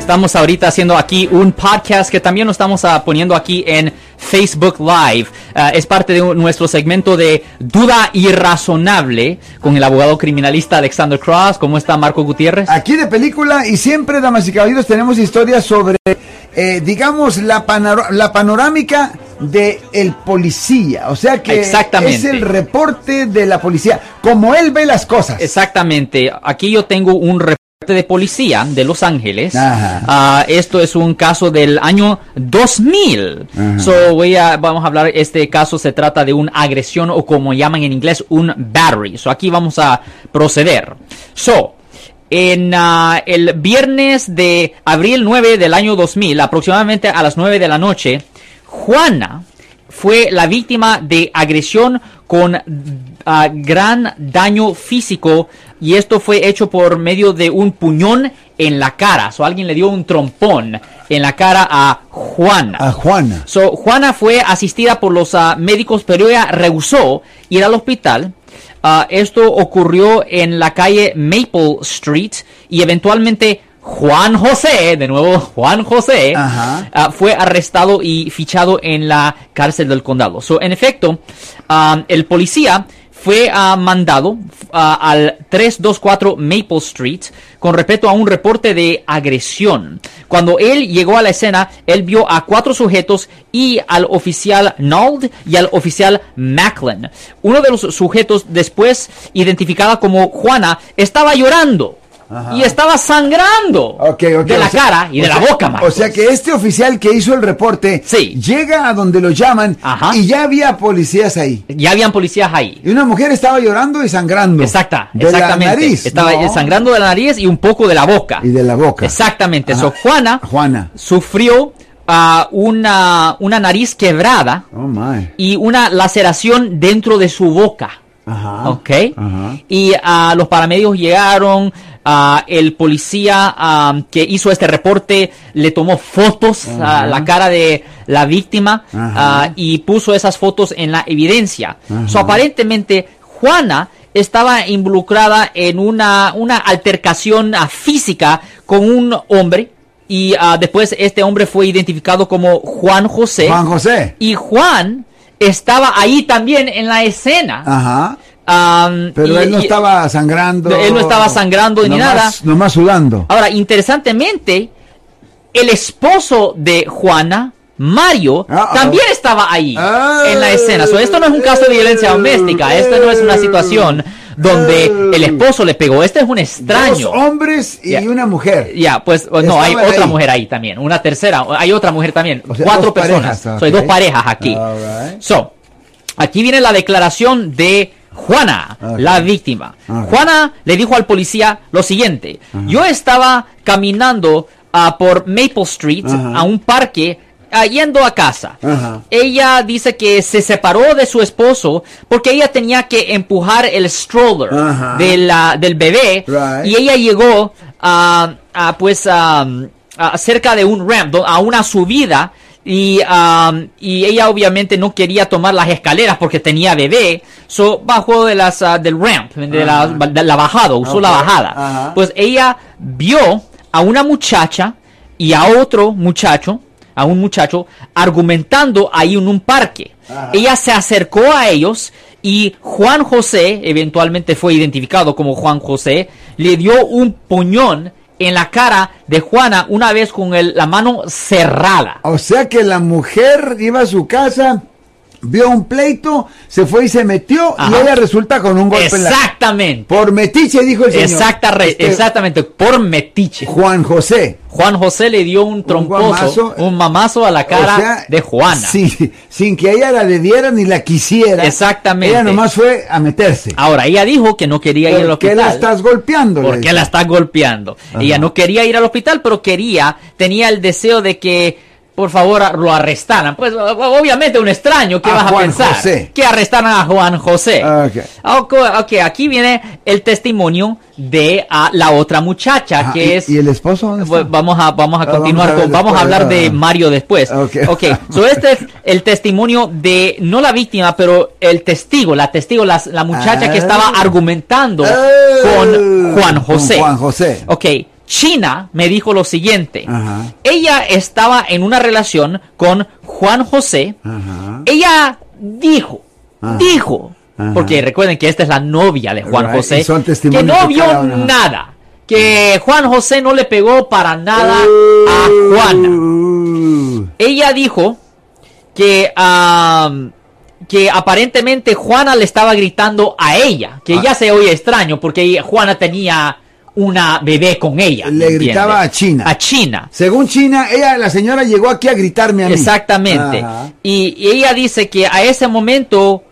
Estamos ahorita haciendo aquí un podcast que también lo estamos ah, poniendo aquí en Facebook Live. Ah, es parte de un- nuestro segmento de Duda Irrazonable con el abogado criminalista Alexander Cross. ¿Cómo está Marco Gutiérrez? Aquí de película y siempre, damas y caballeros, tenemos historias sobre, eh, digamos, la, panor- la panorámica de el policía. O sea que Exactamente. es el reporte de la policía, como él ve las cosas. Exactamente. Aquí yo tengo un reporte de policía de Los Ángeles. Ah, esto es un caso del año 2000. Ajá. So voy a, vamos a hablar, este caso se trata de una agresión o como llaman en inglés, un battery. So aquí vamos a proceder. So, en ah, el viernes de abril 9 del año 2000, aproximadamente a las 9 de la noche, Juana fue la víctima de agresión con ah, gran daño físico y esto fue hecho por medio de un puñón en la cara. So alguien le dio un trompón en la cara a Juana. A Juana. So, Juana fue asistida por los ah, médicos, pero ella rehusó ir al hospital. Ah, esto ocurrió en la calle Maple Street y eventualmente Juan José, de nuevo Juan José, ah, fue arrestado y fichado en la cárcel del condado. So, en efecto, ah, el policía fue ah, mandado al 324 Maple Street con respecto a un reporte de agresión. Cuando él llegó a la escena, él vio a cuatro sujetos y al oficial Nald y al oficial Macklin. Uno de los sujetos, después identificada como Juana, estaba llorando. Ajá. Y estaba sangrando de la sea- cara y de la boca, Marcos. O sea que este oficial que hizo el reporte Sí. llega a donde lo llaman Ajá. y ya había policías ahí. ya habían policías ahí. Y una mujer estaba llorando y sangrando. Exacta, de exactamente. La nariz. Estaba No. sangrando de la nariz y un poco de la boca. Y de la boca. Exactamente. Ajá. So, Juana Juana. sufrió ah, una, una nariz quebrada Oh my. y una laceración dentro de su boca. Ajá. ¿Ok? Ajá. Y ah, los paramédicos llegaron, ah, el policía ah, que hizo este reporte le tomó fotos a la cara de la víctima ah, y puso esas fotos en la evidencia. So, aparentemente, Juana estaba involucrada en una, una altercación ah, física con un hombre y ah, después este hombre fue identificado como Juan José. Juan José. Y Juan estaba ahí también en la escena. Ajá. Pero y- él no y- estaba sangrando. Él no estaba sangrando ni nada. Nomás sudando. Ahora, interesantemente, el esposo de Juana, Mario, Uh-oh. también estaba ahí Ah. en la escena. So, esto no es un caso de violencia doméstica. Esto no es una situación donde el esposo le pegó. Este es un extraño. Dos hombres y una mujer. Ya, pues oh, no, hay otra ahí. mujer ahí también, una tercera, hay otra mujer también, O sea, cuatro personas, parejas, So, hay dos parejas aquí. So, aquí viene la declaración de Juana, Ok. la víctima. Ok. Juana le dijo al policía lo siguiente, yo estaba caminando ah, por Maple Street a un parque ah, yendo a casa. Ajá. Ella dice que se separó de su esposo porque ella tenía que empujar el stroller Ajá. de la- del bebé Right. y ella llegó a, a, pues a, a cerca de un ramp, a una subida y, um, y ella obviamente no quería tomar las escaleras porque tenía bebé, so bajó de las ah, del ramp, de la, Ajá. de la bajada, usó la bajada. Pues ella vio a una muchacha y a otro muchacho, a un muchacho argumentando ahí en un parque. Ella se acercó a ellos y Juan José, eventualmente fue identificado como Juan José, le dio un puñón en la cara de Juana una vez con el- la mano cerrada. O sea que la mujer iba a su casa, vio un pleito, se fue y se metió y ella resulta con un golpe en la... Exactamente. Por metiche, dijo el señor. Exacta, Este, exactamente, por metiche. Juan José. Juan José le dio un tromposo, guamazo. un mamazo a la cara O sea, de Juana. sí, sin que ella la le diera ni la quisiera. Exactamente. Ella nomás fue a meterse. Ahora, ella dijo que no quería ir al ¿Por hospital. qué la estás golpeando? ¿Por qué la estás golpeando? Ajá. Ella no quería ir al hospital, pero quería, tenía el deseo de que, por favor, a- lo arrestaran. Pues, obviamente, un extraño, ¿qué A vas a Juan pensar? José. Que arrestaran a Juan José. Ok. Ok, ok, aquí viene el testimonio de ah, la otra muchacha, que ¿y- es... ¿Y el esposo dónde está? Vamos a, vamos a Ah, continuar vamos a con, vamos a hablar de ah. Mario después. Ok. Ok, so este es el testimonio de, no la víctima, pero el testigo, la testigo, la, la muchacha que Ah. estaba argumentando Ah, con Juan con José. Juan José. Ok, China me dijo lo siguiente. Ajá. Ella estaba en una relación con Juan José. Ajá. Ella dijo, Ajá. dijo, porque recuerden que esta es la novia de Juan Right, José, que no vio nada, que Juan José no le pegó para nada a Juana. Ella dijo que, que aparentemente Juana le estaba gritando a ella, que Ah. ya se oye extraño porque Juana tenía una bebé con ella. Le gritaba a China. A China. Según China, ella, la señora llegó aquí a gritarme a mí. Exactamente. Y, y ella dice que a ese momento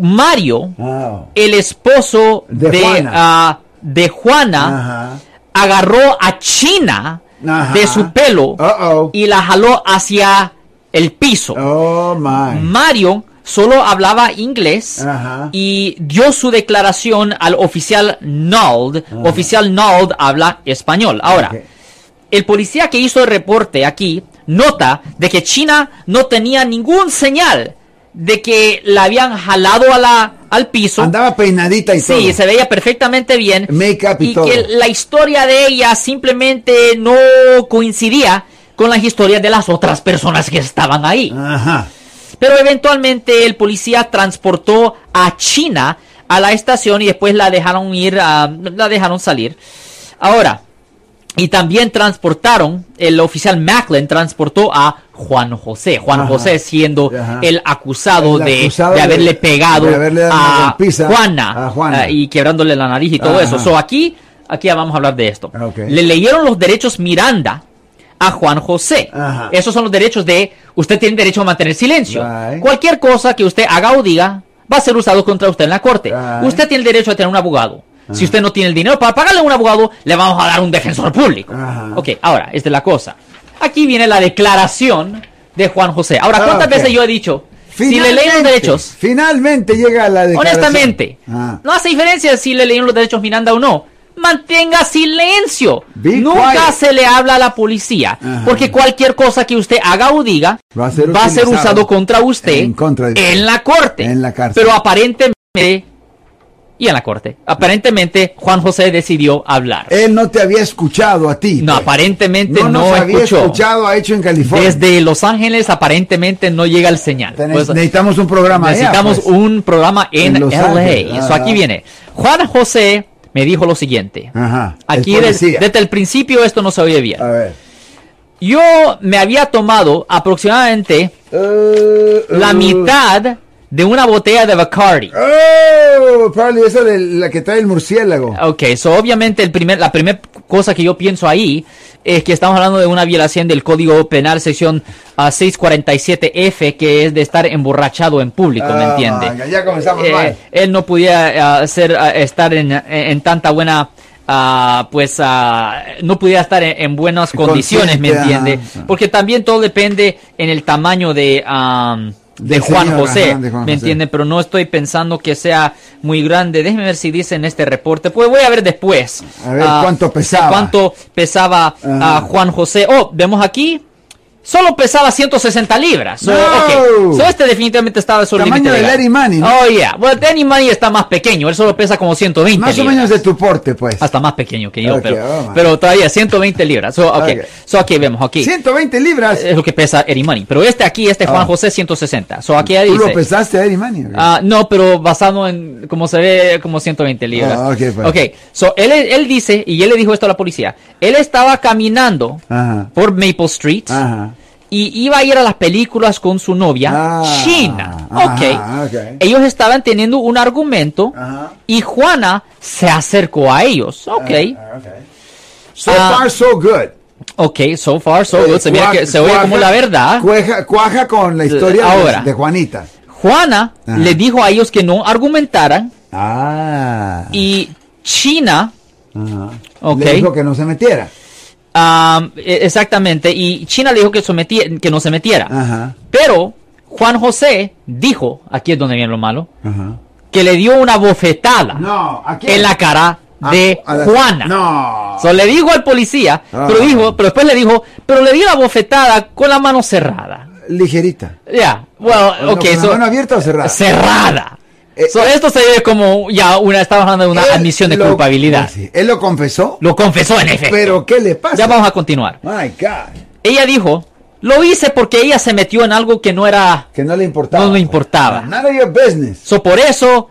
Mario, Ah. el esposo De de, Juana. ah, de Juana, Ajá. agarró a China Ajá. de su pelo y la jaló hacia el piso. Oh, my. Mario solo hablaba inglés Ajá. y dio su declaración al oficial Nald. Oficial Nald habla español. Ahora, el policía que hizo el reporte aquí nota de que China no tenía ningún señal de que la habían jalado a la, al piso. Andaba peinadita y todo. Sí, se veía perfectamente bien. Make-up y todo. que la historia de ella simplemente no coincidía con las historias de las otras personas que estaban ahí. Ajá. Pero eventualmente el policía transportó a China a la estación y después la dejaron ir, a- la dejaron salir. Ahora, y también transportaron, el oficial Macklin transportó a Juan José. Juan Ajá. José siendo Ajá. el acusado, El de, acusado de de- haberle pegado de haberle a, golpiza Juana, a Juana. eh, y quebrándole la nariz y todo Ajá. eso. So, aquí, aquí ya vamos a hablar de esto. Le leyeron los derechos Miranda a Juan José. Ajá. Esos son los derechos de usted tiene derecho a mantener silencio. Right. Cualquier cosa que usted haga o diga va a ser usado contra usted en la corte. Right. Usted tiene el derecho a tener un abogado. Si usted no tiene el dinero para pagarle a un abogado, le vamos a dar un defensor público. Ajá. Ok, ahora, esta es la cosa. Aquí viene la declaración de Juan José. Ahora, ¿cuántas Ok. veces yo he dicho? Si le leen los derechos, Finalmente llega la declaración. honestamente, Ah. no hace diferencia si le leyeron los derechos Miranda o no. Mantenga silencio. Be Nunca quiet. se le habla a la policía. Ajá. Porque cualquier cosa que usted haga o diga Va a ser va a ser utilizado usado contra usted en contra de usted. en la corte. En la cárcel. Pero aparentemente, y en la corte, aparentemente Juan José decidió hablar. Él no te había escuchado a ti. no, pues. aparentemente no, no, nos había escuchó. escuchado, ha hecho en California. Desde Los Ángeles aparentemente no llega el señal. Pues, necesitamos un programa allá, necesitamos pues. un programa en, En Los LA. Ángeles, Eso aquí viene. Juan José me dijo lo siguiente. Ajá. Aquí desde el principio esto no se oye bien. A ver. Yo me había tomado aproximadamente Uh, la uh. mitad de una botella de Bacardi. Oh, probably esa de la que trae el murciélago. Ok, so obviamente el primer, la primera cosa que yo pienso ahí es que estamos hablando de una violación del Código Penal, sección ah, 647F, que es de estar emborrachado en público, ¿me Ah, entiende? ya comenzamos Eh, mal. él no podía ah, ser, ah, estar en, en- tanta buena, ah, pues ah, no podía estar en, en buenas condiciones, ¿me entiende? Porque también todo depende en el tamaño de... ah, de Juan señor, José, ajá, de Juan ¿me entiende? Pero no estoy pensando que sea muy grande. Déjeme ver si dice en este reporte. Pues voy a ver después. A ver, Ah, ¿cuánto pesaba? ¿Cuánto pesaba Ajá. ah, Juan José? Oh, vemos aquí. Solo pesaba 160 libras. So, No. ok. So, este definitivamente estaba sobre el Tamaño de. Larry Money, ¿no? Oh, yeah. Bueno, Danny Money está más pequeño. Él solo pesa como 120 Más o libras. menos de tu porte, pues. Hasta más pequeño que yo, Ok, pero, oh, pero todavía 120 libras. So, ok. Ok. So, aquí vemos, aquí. 120 libras. Es lo que pesa Eddie Money. Pero este aquí, este Juan Ah. José, 160. So, aquí ¿Tú dice. lo pesaste, Eddie Manny? o qué? Ah, no, pero basado en como se ve como 120 libras. Ah, ok, pues. Ok, so él, él dice, y él le dijo esto a la policía, él estaba caminando Ajá. por Maple Street Ajá. Y iba a ir a las películas con su novia, Ah, China. ajá, ok. ok. Ellos estaban teniendo un argumento Ajá. y Juana se acercó a ellos. Ok. Ah, ok. So Ah. far, so good. Ok, so far so good. Se, mira Cuaja- que se oye como la verdad. Cuaja, cuaja con la historia de- Ahora. de, Juanita. Juana Ajá. le dijo a ellos que no argumentaran Ah. y China. Le dijo que no se metiera. Am, e- exactamente, y China le dijo que, sometía- que no se metiera. Ajá. Pero Juan José dijo, aquí es donde viene lo malo, Ajá. que le dio una bofetada No, aquí. en la cara de A- a la- Juana. No. So, le dijo al policía, Ah. pero dijo, pero después le dijo, pero le dio la bofetada con la mano cerrada. Ligerita. Ya, well, No, ok, ¿con la so- mano abierta o cerrada? cerrada. Eh, So, esto se ve como ya una, estamos hablando de una admisión de lo- culpabilidad. Él lo confesó. Lo confesó en efecto. Pero ¿qué le pasa? Ya vamos a continuar. My God. Ella dijo, lo hice porque ella se metió en algo que no era... Que no le importaba. No le importaba. None of your business. So, por eso,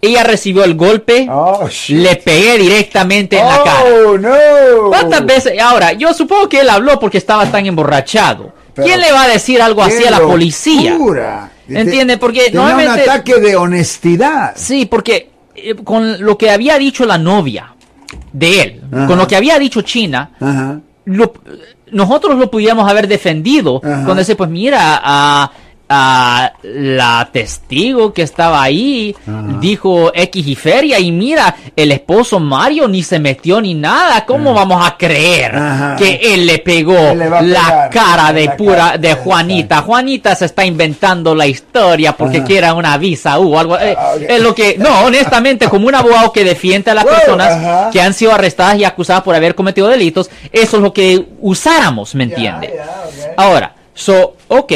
ella recibió el golpe, Oh, le pegué directamente en la cara. Oh, no. ¿Cuántas veces? Ahora, yo supongo que él habló porque estaba tan emborrachado. Pero- ¿Quién le va a decir algo así a la policía? locura. ¿Entiende? Porque Tenía normalmente- un ataque de honestidad. Sí, porque eh, con lo que había dicho la novia de él, Ajá. con lo que había dicho China, Ajá. lo- nosotros lo pudiéramos haber defendido Ajá. cuando dice, pues mira, a, a la testigo que estaba ahí dijo X y feria y mira, el esposo Mario ni se metió ni nada, ¿cómo vamos a creer Ajá. que él le pegó Él le la cara de la pura cara. de Juanita? Juanita se está inventando la historia porque Ajá. quiera una visa o algo. eh, Ah. Es lo que, no, honestamente, como un abogado que defiende a las personas ajá. que han sido arrestadas y acusadas por haber cometido delitos, eso es lo que usáramos, ¿me entiende? Ahora, so, ok,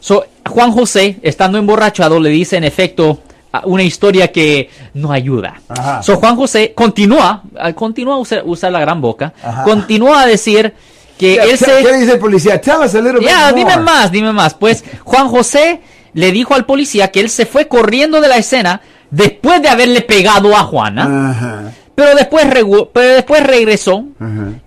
so, Juan José, estando emborrachado, le dice en efecto una historia que no ayuda. Ajá. So, Juan José continúa, ah, continúa a usar, usar la gran boca, Ajá. continúa a decir que Yeah, él ¿Qué, se... qué dice el policía? Tell us a little bit more. dime más, dime más. Pues Juan José le dijo al policía que él se fue corriendo de la escena después de haberle pegado a Juana, Ajá. pero después, pero después regresó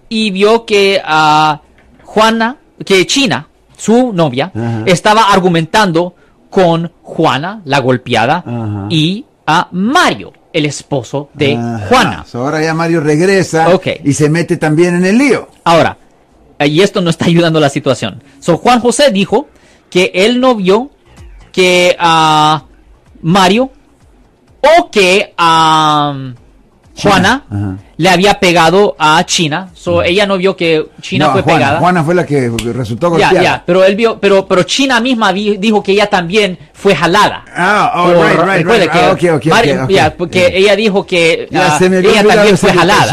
y vio que a Juana, que China, su novia, Ajá. estaba argumentando con Juana, la golpeada, Ajá. y a Mario, el esposo de Ajá. Juana. So, ahora ya Mario regresa y se mete también en el lío. Ahora, eh, y esto no está ayudando a la situación. So, Juan José dijo que él no vio que a Mario o que a Juana Ajá. le había pegado a China. So, ella no vio que China No, fue Juana, pegada. Juana fue la que resultó Ya, golpeada. ya, pero él vio, pero, pero China misma vi- dijo que ella también fue jalada. Ah, oh, Por- right, right, right. que Ah, ok, ok, Mario- ok, ok. ya, porque Yeah. ella dijo que ah, había ella también fue jalada.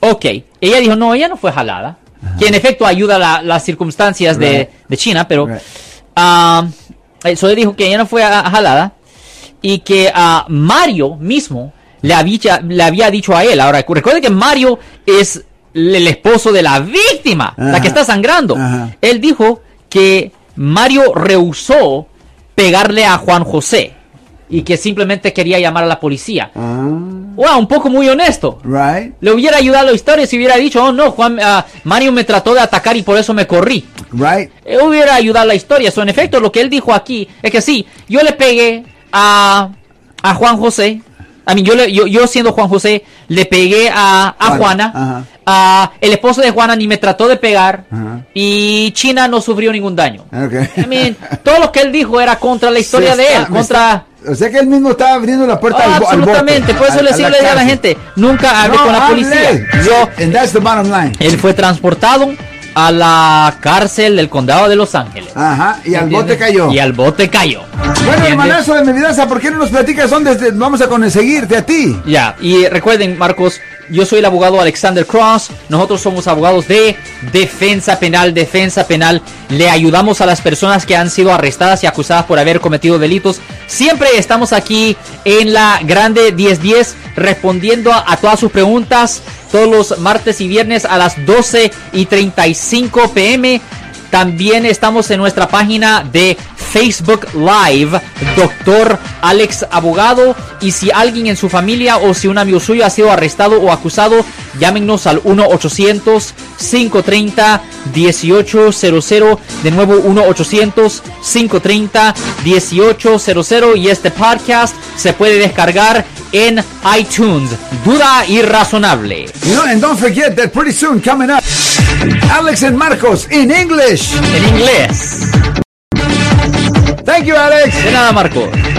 Ok, ella dijo, no, ella no fue jalada. Que en efecto ayuda la- las circunstancias de, de China, pero ah, eso él dijo que ella no fue a- a jalada y que a Mario mismo le había, le había dicho a él. Ahora, recuerde que Mario es el, esposo de la víctima, la que está sangrando. Ajá. Él dijo que Mario rehusó pegarle a Juan José y que simplemente quería llamar a la policía. Ah, Wow, un poco muy honesto. right, Le hubiera ayudado la historia si hubiera dicho, oh no, Juan, ah, Mario me trató de atacar y por eso me corrí. right. Eh, hubiera ayudado la historia. So, en efecto, lo que él dijo aquí es que sí, yo le pegué a, a Juan José. A mí, yo, le- yo, yo siendo Juan José, le pegué a, a Juana, a- el esposo de Juana ni me trató de pegar. Ajá. Y China no sufrió ningún daño. Okay. I mean, todo lo que él dijo era contra la historia Se de está- él, contra... está- o sea que él mismo estaba abriendo la puerta Ah, al, bo- al bote, absolutamente, por eso le digo a la gente, nunca hable No, con la policía. Yo, And that's the bottom line. él fue transportado a la cárcel del condado de Los Ángeles. Ajá, y al ¿Entiende? bote cayó. Y al bote cayó. Bueno, hermanazo de mi vida, ¿por qué no nos platicas dónde te- vamos a conseguirte a ti? Ya, y recuerden, Marcos, yo soy el abogado Alexander Cross. Nosotros somos abogados de defensa penal, defensa penal. Le ayudamos a las personas que han sido arrestadas y acusadas por haber cometido delitos. Siempre estamos aquí en la Grande 1010 respondiendo a, a todas sus preguntas todos los martes y viernes a las 12 y 35 pm. También estamos en nuestra página de Facebook Live, Doctor Alex Abogado. Y si alguien en su familia o si un amigo suyo ha sido arrestado o acusado, llámenos al 1-800-530-1800. De nuevo, 1-800-530-1800. Y este podcast se puede descargar en iTunes. Duda irrazonable. You know, and don't forget that pretty soon coming up, Alex and Marcos in English. En inglés. Thank you, Alex. De nada, Marco.